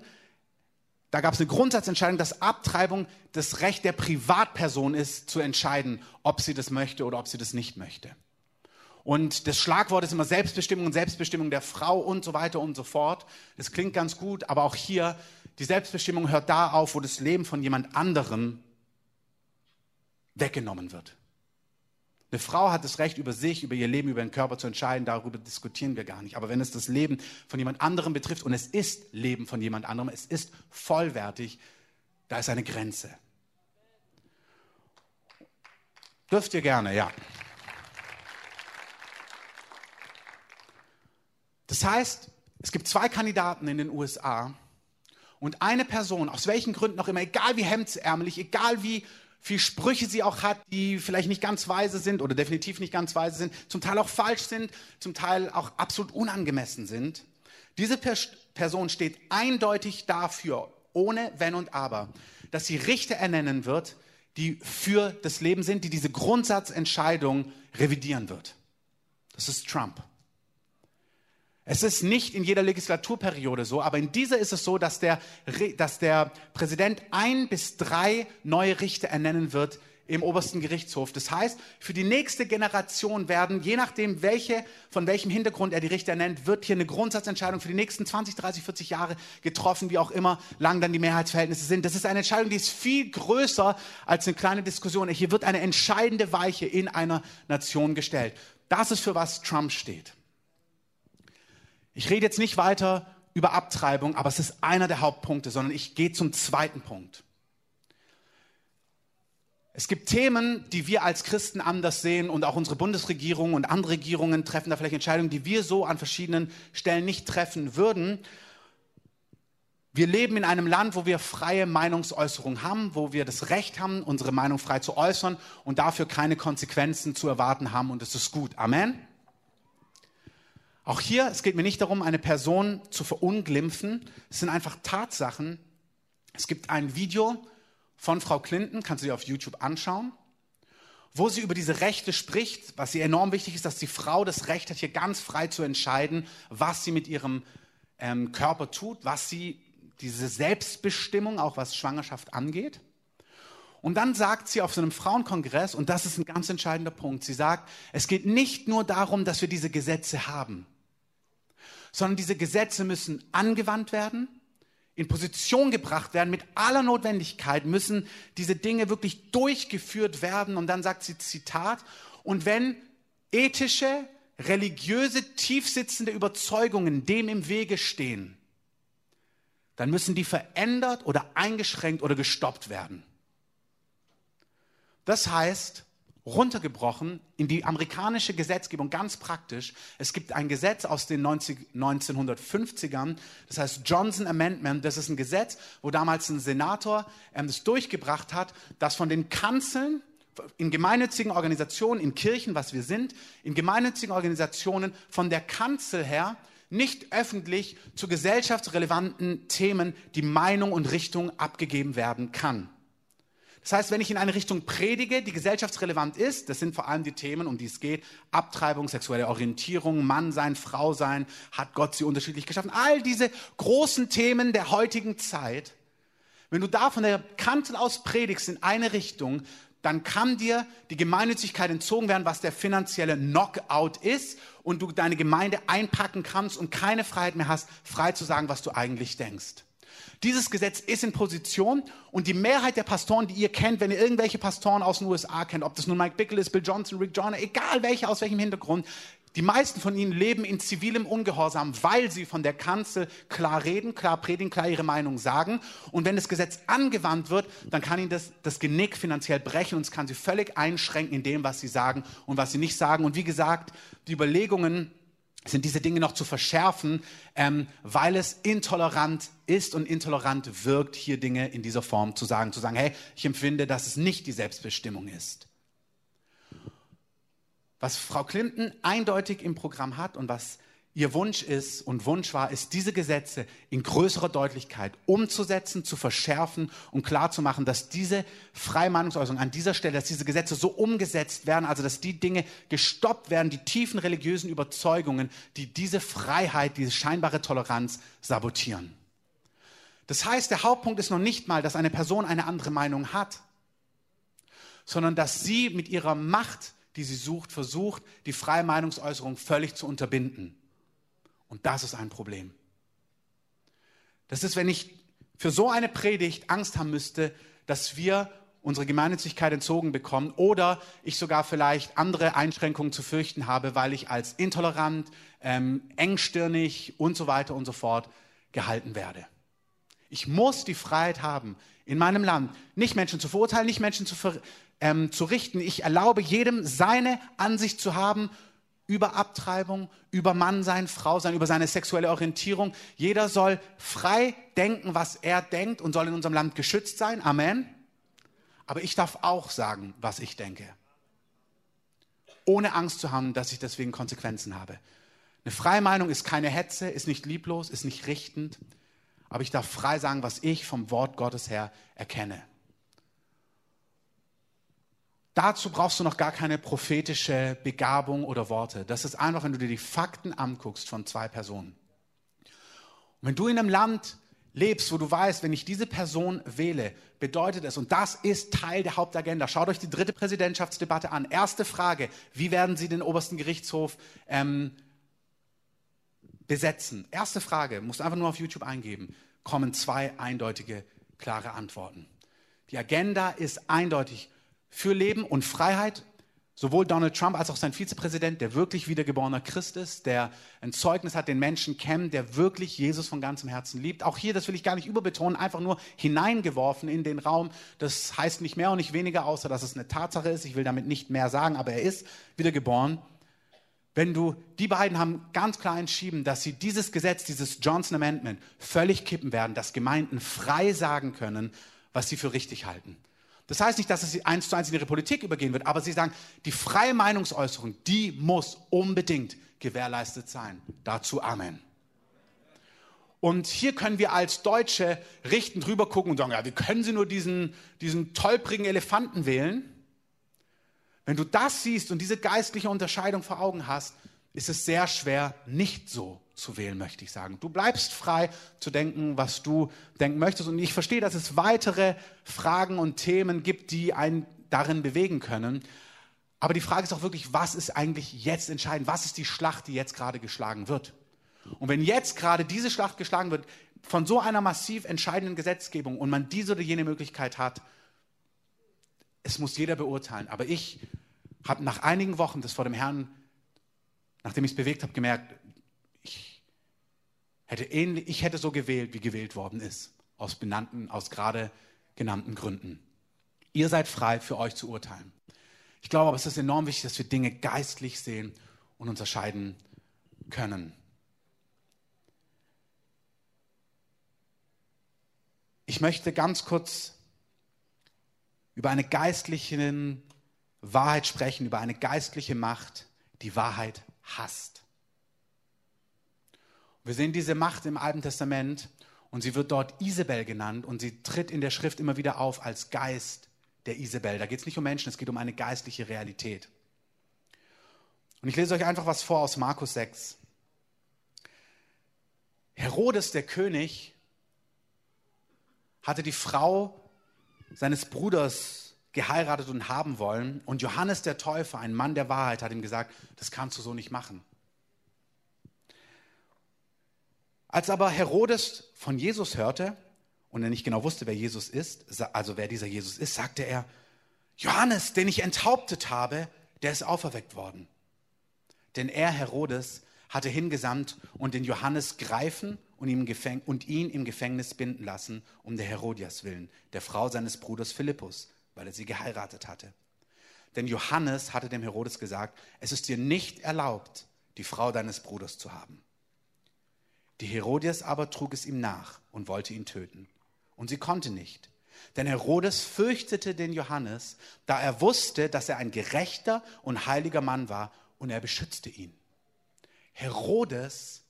da gab es eine Grundsatzentscheidung, dass Abtreibung das Recht der Privatperson ist, zu entscheiden, ob sie das möchte oder ob sie das nicht möchte. Und das Schlagwort ist immer Selbstbestimmung und Selbstbestimmung der Frau und so weiter und so fort. Das klingt ganz gut, aber auch hier, die Selbstbestimmung hört da auf, wo das Leben von jemand anderem weggenommen wird. Eine Frau hat das Recht, über sich, über ihr Leben, über ihren Körper zu entscheiden. Darüber diskutieren wir gar nicht. Aber wenn es das Leben von jemand anderem betrifft, und es ist Leben von jemand anderem, es ist vollwertig, da ist eine Grenze. Dürft ihr gerne, ja. Das heißt, es gibt zwei Kandidaten in den USA und eine Person, aus welchen Gründen auch immer, egal wie hemdsärmelig, egal wie viel Sprüche sie auch hat, die vielleicht nicht ganz weise sind oder definitiv nicht ganz weise sind, zum Teil auch falsch sind, zum Teil auch absolut unangemessen sind. Diese Person steht eindeutig dafür, ohne Wenn und Aber, dass sie Richter ernennen wird, die für das Leben sind, die diese Grundsatzentscheidung revidieren wird. Das ist Trump. Es ist nicht in jeder Legislaturperiode so, aber in dieser ist es so, dass der, dass der Präsident ein bis drei neue Richter ernennen wird im obersten Gerichtshof. Das heißt, für die nächste Generation werden, je nachdem, welche, von welchem Hintergrund er die Richter nennt, wird hier eine Grundsatzentscheidung für die nächsten 20, 30, 40 Jahre getroffen, wie auch immer lang dann die Mehrheitsverhältnisse sind. Das ist eine Entscheidung, die ist viel größer als eine kleine Diskussion. Hier wird eine entscheidende Weiche in einer Nation gestellt. Das ist für was Trump steht. Ich rede jetzt nicht weiter über Abtreibung, aber es ist einer der Hauptpunkte, sondern ich gehe zum zweiten Punkt. Es gibt Themen, die wir als Christen anders sehen und auch unsere Bundesregierung und andere Regierungen treffen da vielleicht Entscheidungen, die wir so an verschiedenen Stellen nicht treffen würden. Wir leben in einem Land, wo wir freie Meinungsäußerung haben, wo wir das Recht haben, unsere Meinung frei zu äußern und dafür keine Konsequenzen zu erwarten haben und es ist gut. Amen. Auch hier, es geht mir nicht darum, eine Person zu verunglimpfen. Es sind einfach Tatsachen. Es gibt ein Video von Frau Clinton, kannst du dir auf YouTube anschauen, wo sie über diese Rechte spricht, was ihr enorm wichtig ist, dass die Frau das Recht hat, hier ganz frei zu entscheiden, was sie mit ihrem ähm, Körper tut, was sie, diese Selbstbestimmung, auch was Schwangerschaft angeht. Und dann sagt sie auf so einem Frauenkongress, und das ist ein ganz entscheidender Punkt, sie sagt, es geht nicht nur darum, dass wir diese Gesetze haben sondern diese Gesetze müssen angewandt werden, in Position gebracht werden. Mit aller Notwendigkeit müssen diese Dinge wirklich durchgeführt werden. Und dann sagt sie Zitat, und wenn ethische, religiöse, tiefsitzende Überzeugungen dem im Wege stehen, dann müssen die verändert oder eingeschränkt oder gestoppt werden. Das heißt, runtergebrochen in die amerikanische Gesetzgebung ganz praktisch. Es gibt ein Gesetz aus den 90, 1950ern, das heißt Johnson Amendment. Das ist ein Gesetz, wo damals ein Senator ähm, das durchgebracht hat, dass von den Kanzeln in gemeinnützigen Organisationen, in Kirchen, was wir sind, in gemeinnützigen Organisationen von der Kanzel her nicht öffentlich zu gesellschaftsrelevanten Themen die Meinung und Richtung abgegeben werden kann. Das heißt, wenn ich in eine Richtung predige, die gesellschaftsrelevant ist, das sind vor allem die Themen, um die es geht, Abtreibung, sexuelle Orientierung, Mann sein, Frau sein, hat Gott sie unterschiedlich geschaffen, all diese großen Themen der heutigen Zeit, wenn du da von der Kanzel aus predigst in eine Richtung, dann kann dir die Gemeinnützigkeit entzogen werden, was der finanzielle Knockout ist und du deine Gemeinde einpacken kannst und keine Freiheit mehr hast, frei zu sagen, was du eigentlich denkst. Dieses Gesetz ist in Position und die Mehrheit der Pastoren, die ihr kennt, wenn ihr irgendwelche Pastoren aus den USA kennt, ob das nun Mike Bickle ist, Bill Johnson, Rick Joyner, egal welche, aus welchem Hintergrund, Die meisten von ihnen leben in zivilem Ungehorsam, weil sie von der Kanzel klar reden, klar predigen, klar ihre Meinung sagen. Und wenn das Gesetz angewandt wird, dann kann ihnen das, das Genick finanziell brechen und es kann sie völlig einschränken in dem, was sie sagen und was sie nicht sagen. Und wie gesagt, die Überlegungen sind diese Dinge noch zu verschärfen, ähm, weil es intolerant ist und intolerant wirkt, hier Dinge in dieser Form zu sagen. Zu sagen, hey, ich empfinde, dass es nicht die Selbstbestimmung ist. Was Frau Clinton eindeutig im Programm hat und was ihr Wunsch ist und Wunsch war, ist, diese Gesetze in größerer Deutlichkeit umzusetzen, zu verschärfen und klarzumachen, dass diese freie Meinungsäußerung an dieser Stelle, dass diese Gesetze so umgesetzt werden, also dass die Dinge gestoppt werden, die tiefen religiösen Überzeugungen, die diese Freiheit, diese scheinbare Toleranz sabotieren. Das heißt, der Hauptpunkt ist noch nicht mal, dass eine Person eine andere Meinung hat, sondern dass sie mit ihrer Macht die sie sucht, versucht, die freie Meinungsäußerung völlig zu unterbinden. Und das ist ein Problem. Das ist, wenn ich für so eine Predigt Angst haben müsste, dass wir unsere Gemeinnützigkeit entzogen bekommen oder ich sogar vielleicht andere Einschränkungen zu fürchten habe, weil ich als intolerant, ähm, engstirnig und so weiter und so fort gehalten werde. Ich muss die Freiheit haben, in meinem Land nicht Menschen zu verurteilen, nicht Menschen zu, ver ähm, zu richten. Ich erlaube jedem, seine Ansicht zu haben über Abtreibung, über Mann sein, Frau sein, über seine sexuelle Orientierung. Jeder soll frei denken, was er denkt und soll in unserem Land geschützt sein. Amen. Aber ich darf auch sagen, was ich denke. Ohne Angst zu haben, dass ich deswegen Konsequenzen habe. Eine freie Meinung ist keine Hetze, ist nicht lieblos, ist nicht richtend. Aber ich darf frei sagen, was ich vom Wort Gottes her erkenne. Dazu brauchst du noch gar keine prophetische Begabung oder Worte. Das ist einfach, wenn du dir die Fakten anguckst von zwei Personen. Und wenn du in einem Land lebst, wo du weißt, wenn ich diese Person wähle, bedeutet es, und das ist Teil der Hauptagenda. Schaut euch die dritte Präsidentschaftsdebatte an. Erste Frage, wie werden Sie den obersten Gerichtshof ähm, besetzen? Erste Frage, musst einfach nur auf YouTube eingeben, kommen zwei eindeutige, klare Antworten. Die Agenda ist eindeutig für Leben und Freiheit. Sowohl Donald Trump als auch sein Vizepräsident, der wirklich wiedergeborener Christ ist, der ein Zeugnis hat, den Menschen kennt, der wirklich Jesus von ganzem Herzen liebt. Auch hier, das will ich gar nicht überbetonen, einfach nur hineingeworfen in den Raum. Das heißt nicht mehr und nicht weniger, außer dass es eine Tatsache ist. Ich will damit nicht mehr sagen, aber er ist wiedergeboren. Wenn du, die beiden haben ganz klar entschieden, dass sie dieses Gesetz, dieses Johnson Amendment völlig kippen werden, dass Gemeinden frei sagen können, was sie für richtig halten. Das heißt nicht, dass es eins zu eins in ihre Politik übergehen wird, aber sie sagen, die freie Meinungsäußerung, die muss unbedingt gewährleistet sein. Dazu Amen. Und hier können wir als Deutsche richtend drüber gucken und sagen, ja, wie können Sie nur diesen, diesen tollprigen Elefanten wählen? Wenn du das siehst und diese geistliche Unterscheidung vor Augen hast, ist es sehr schwer, nicht so zu wählen, möchte ich sagen. Du bleibst frei zu denken, was du denken möchtest. Und ich verstehe, dass es weitere Fragen und Themen gibt, die einen darin bewegen können. Aber die Frage ist auch wirklich, was ist eigentlich jetzt entscheidend? Was ist die Schlacht, die jetzt gerade geschlagen wird? Und wenn jetzt gerade diese Schlacht geschlagen wird, von so einer massiv entscheidenden Gesetzgebung und man diese oder jene Möglichkeit hat, es muss jeder beurteilen. Aber ich habe nach einigen Wochen das vor dem Herrn nachdem ich es bewegt habe, gemerkt, ich hätte, ähnlich, ich hätte so gewählt, wie gewählt worden ist, aus benannten, aus gerade genannten Gründen. Ihr seid frei, für euch zu urteilen. Ich glaube aber, es ist enorm wichtig, dass wir Dinge geistlich sehen und unterscheiden können. Ich möchte ganz kurz über eine geistliche Wahrheit sprechen, über eine geistliche Macht, die Wahrheit hasst. Wir sehen diese Macht im Alten Testament und sie wird dort Isabel genannt und sie tritt in der Schrift immer wieder auf als Geist der Isabel. Da geht es nicht um Menschen, es geht um eine geistliche Realität. Und ich lese euch einfach was vor aus Markus 6. Herodes, der König, hatte die Frau seines Bruders geheiratet und haben wollen. Und Johannes der Täufer, ein Mann der Wahrheit, hat ihm gesagt, das kannst du so nicht machen. Als aber Herodes von Jesus hörte und er nicht genau wusste, wer Jesus ist, also wer dieser Jesus ist, sagte er, Johannes, den ich enthauptet habe, der ist auferweckt worden. Denn er, Herodes, hatte hingesandt und den Johannes greifen und, ihn im Gefängnis binden lassen, um der Herodias willen, der Frau seines Bruders Philippus, weil er sie geheiratet hatte. Denn Johannes hatte dem Herodes gesagt, es ist dir nicht erlaubt, die Frau deines Bruders zu haben. Die Herodias aber trug es ihm nach und wollte ihn töten. Und sie konnte nicht. Denn Herodes fürchtete den Johannes, da er wusste, dass er ein gerechter und heiliger Mann war, und er beschützte ihn. Herodes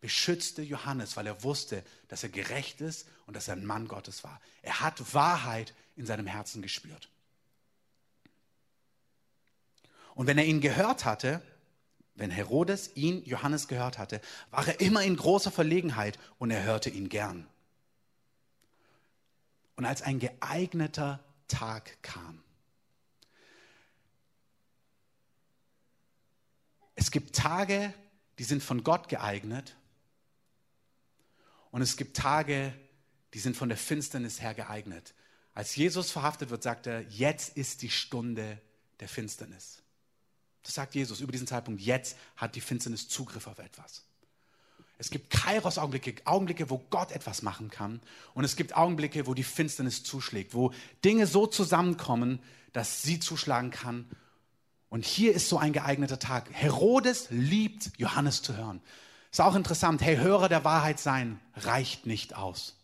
beschützte Johannes, weil er wusste, dass er gerecht ist und dass er ein Mann Gottes war. Er hat Wahrheit in seinem Herzen gespürt. Und wenn er ihn gehört hatte, wenn Herodes ihn, Johannes, gehört hatte, war er immer in großer Verlegenheit und er hörte ihn gern. Und als ein geeigneter Tag kam, Es gibt Tage, die sind von Gott geeignet. Und es gibt Tage, die sind von der Finsternis her geeignet. Als Jesus verhaftet wird, sagt er, jetzt ist die Stunde der Finsternis. Das sagt Jesus über diesen Zeitpunkt. Jetzt hat die Finsternis Zugriff auf etwas. Es gibt Kairos-Augenblicke, Augenblicke, wo Gott etwas machen kann. Und es gibt Augenblicke, wo die Finsternis zuschlägt, wo Dinge so zusammenkommen, dass sie zuschlagen kann und hier ist so ein geeigneter Tag. Herodes liebt Johannes zu hören. Ist auch interessant. Hey, Hörer der Wahrheit sein reicht nicht aus.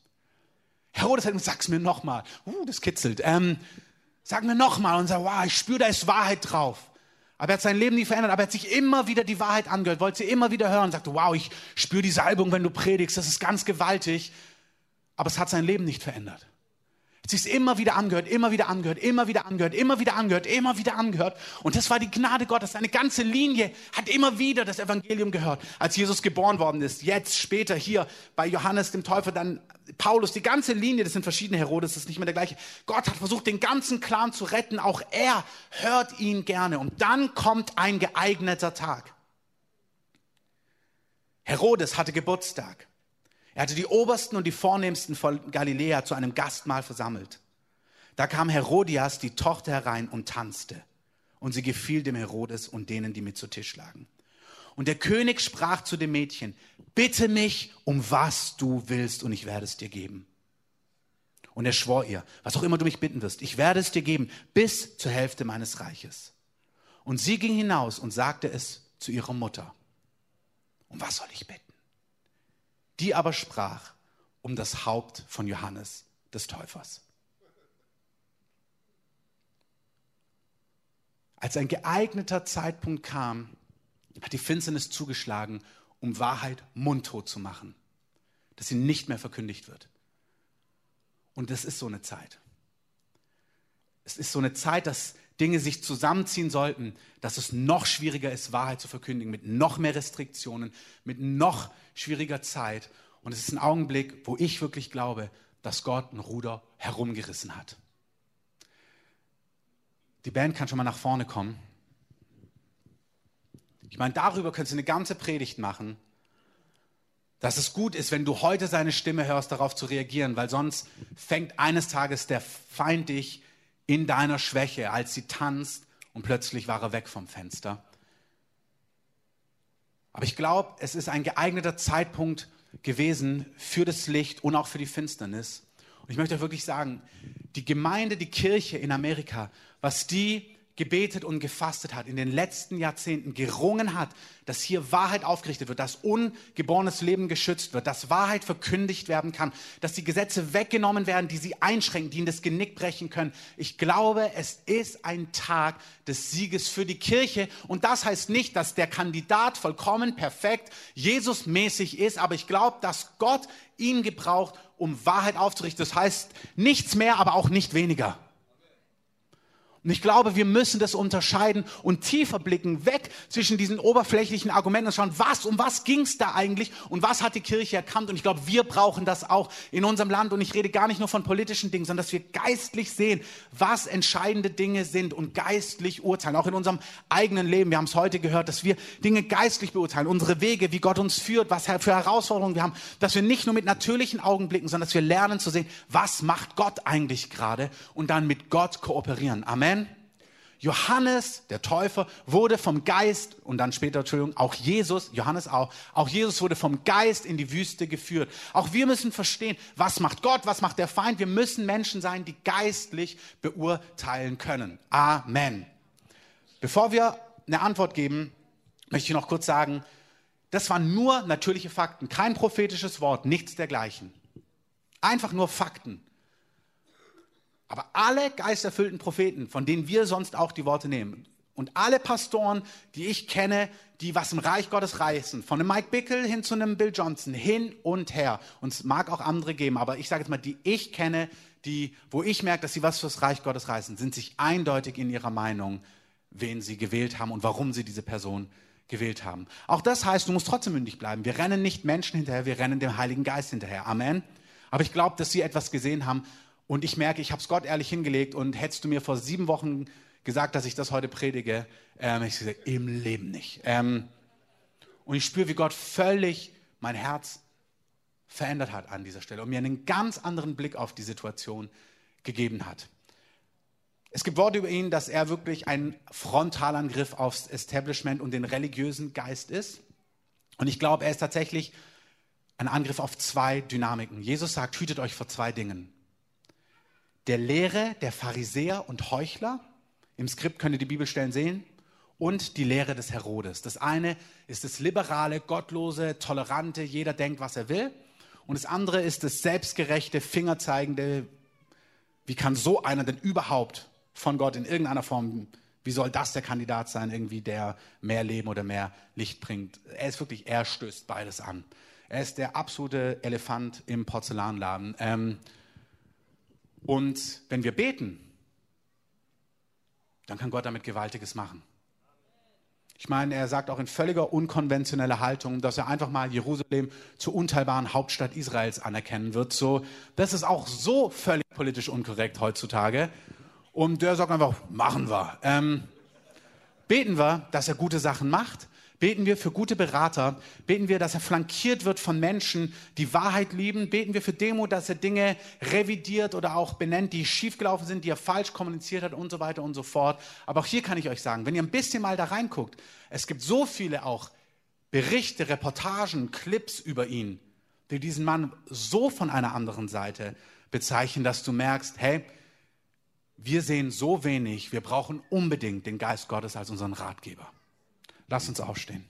Herodes hat gesagt, sag's mir nochmal. Uh, das kitzelt. Ähm, sag mir nochmal. Und sagt, wow, ich spüre, da ist Wahrheit drauf. Aber er hat sein Leben nie verändert, aber er hat sich immer wieder die Wahrheit angehört, wollte sie immer wieder hören, sagte, wow, ich spüre die Salbung, wenn du predigst, das ist ganz gewaltig. Aber es hat sein Leben nicht verändert. Sie ist immer wieder angehört, immer wieder angehört, immer wieder angehört, immer wieder angehört, immer wieder angehört. Und das war die Gnade Gottes. Seine ganze Linie hat immer wieder das Evangelium gehört. Als Jesus geboren worden ist, jetzt, später hier bei Johannes dem Täufer, dann Paulus, die ganze Linie, das sind verschiedene Herodes, das ist nicht mehr der gleiche. Gott hat versucht, den ganzen Clan zu retten. Auch er hört ihn gerne. Und dann kommt ein geeigneter Tag. Herodes hatte Geburtstag. Er hatte die Obersten und die Vornehmsten von Galiläa zu einem Gastmahl versammelt. Da kam Herodias, die Tochter, herein und tanzte. Und sie gefiel dem Herodes und denen, die mit zu Tisch lagen. Und der König sprach zu dem Mädchen, bitte mich um was du willst und ich werde es dir geben. Und er schwor ihr, was auch immer du mich bitten wirst, ich werde es dir geben bis zur Hälfte meines Reiches. Und sie ging hinaus und sagte es zu ihrer Mutter. Um was soll ich bitten? Die aber sprach um das Haupt von Johannes des Täufers. Als ein geeigneter Zeitpunkt kam, hat die Finsternis zugeschlagen, um Wahrheit mundtot zu machen, dass sie nicht mehr verkündigt wird. Und das ist so eine Zeit. Es ist so eine Zeit, dass Dinge sich zusammenziehen sollten, dass es noch schwieriger ist, Wahrheit zu verkündigen, mit noch mehr Restriktionen, mit noch schwieriger Zeit. Und es ist ein Augenblick, wo ich wirklich glaube, dass Gott ein Ruder herumgerissen hat. Die Band kann schon mal nach vorne kommen. Ich meine, darüber könntest du eine ganze Predigt machen, dass es gut ist, wenn du heute seine Stimme hörst, darauf zu reagieren, weil sonst fängt eines Tages der Feind dich in deiner Schwäche, als sie tanzt und plötzlich war er weg vom Fenster. Aber ich glaube, es ist ein geeigneter Zeitpunkt gewesen für das Licht und auch für die Finsternis. Und ich möchte wirklich sagen, die Gemeinde, die Kirche in Amerika, was die gebetet und gefastet hat, in den letzten Jahrzehnten gerungen hat, dass hier Wahrheit aufgerichtet wird, dass ungeborenes Leben geschützt wird, dass Wahrheit verkündigt werden kann, dass die Gesetze weggenommen werden, die sie einschränken, die ihnen das Genick brechen können. Ich glaube, es ist ein Tag des Sieges für die Kirche und das heißt nicht, dass der Kandidat vollkommen perfekt Jesusmäßig ist, aber ich glaube, dass Gott ihn gebraucht, um Wahrheit aufzurichten. Das heißt nichts mehr, aber auch nicht weniger. Und ich glaube, wir müssen das unterscheiden und tiefer blicken, weg zwischen diesen oberflächlichen Argumenten und schauen, was, um was ging es da eigentlich und was hat die Kirche erkannt. Und ich glaube, wir brauchen das auch in unserem Land. Und ich rede gar nicht nur von politischen Dingen, sondern dass wir geistlich sehen, was entscheidende Dinge sind und geistlich urteilen. Auch in unserem eigenen Leben. Wir haben es heute gehört, dass wir Dinge geistlich beurteilen, unsere Wege, wie Gott uns führt, was für Herausforderungen wir haben. Dass wir nicht nur mit natürlichen Augen blicken, sondern dass wir lernen zu sehen, was macht Gott eigentlich gerade und dann mit Gott kooperieren. Amen. Johannes, der Täufer, wurde vom Geist, und dann später, Entschuldigung, auch Jesus, Johannes auch, auch Jesus wurde vom Geist in die Wüste geführt. Auch wir müssen verstehen, was macht Gott, was macht der Feind. Wir müssen Menschen sein, die geistlich beurteilen können. Amen. Bevor wir eine Antwort geben, möchte ich noch kurz sagen, das waren nur natürliche Fakten, kein prophetisches Wort, nichts dergleichen. Einfach nur Fakten. Aber alle geisterfüllten Propheten, von denen wir sonst auch die Worte nehmen, und alle Pastoren, die ich kenne, die was im Reich Gottes reißen, von einem Mike Bickle hin zu einem Bill Johnson, hin und her. Und es mag auch andere geben, aber ich sage jetzt mal, die ich kenne, die, wo ich merke, dass sie was fürs Reich Gottes reißen, sind sich eindeutig in ihrer Meinung, wen sie gewählt haben und warum sie diese Person gewählt haben. Auch das heißt, du musst trotzdem mündig bleiben. Wir rennen nicht Menschen hinterher, wir rennen dem Heiligen Geist hinterher. Amen. Aber ich glaube, dass sie etwas gesehen haben, und ich merke, ich habe es Gott ehrlich hingelegt und hättest du mir vor sieben Wochen gesagt, dass ich das heute predige, ähm, ich gesagt, im Leben nicht. Ähm, und ich spüre, wie Gott völlig mein Herz verändert hat an dieser Stelle und mir einen ganz anderen Blick auf die Situation gegeben hat. Es gibt Worte über ihn, dass er wirklich ein Frontalangriff aufs Establishment und den religiösen Geist ist. Und ich glaube, er ist tatsächlich ein Angriff auf zwei Dynamiken. Jesus sagt, hütet euch vor zwei Dingen der Lehre der Pharisäer und Heuchler. Im Skript könnt ihr die Bibelstellen sehen. Und die Lehre des Herodes. Das eine ist das liberale, gottlose, tolerante, jeder denkt, was er will. Und das andere ist das selbstgerechte, fingerzeigende, wie kann so einer denn überhaupt von Gott in irgendeiner Form, wie soll das der Kandidat sein, irgendwie, der mehr Leben oder mehr Licht bringt? Er ist wirklich, er stößt beides an. Er ist der absolute Elefant im Porzellanladen. Ähm, und wenn wir beten, dann kann Gott damit Gewaltiges machen. Ich meine, er sagt auch in völliger unkonventioneller Haltung, dass er einfach mal Jerusalem zur unteilbaren Hauptstadt Israels anerkennen wird. So, das ist auch so völlig politisch unkorrekt heutzutage. Und der sagt einfach, machen wir. Ähm, beten wir, dass er gute Sachen macht Beten wir für gute Berater. Beten wir, dass er flankiert wird von Menschen, die Wahrheit lieben. Beten wir für Demo, dass er Dinge revidiert oder auch benennt, die schiefgelaufen sind, die er falsch kommuniziert hat und so weiter und so fort. Aber auch hier kann ich euch sagen, wenn ihr ein bisschen mal da reinguckt, es gibt so viele auch Berichte, Reportagen, Clips über ihn, die diesen Mann so von einer anderen Seite bezeichnen, dass du merkst, hey, wir sehen so wenig, wir brauchen unbedingt den Geist Gottes als unseren Ratgeber. Lass uns aufstehen.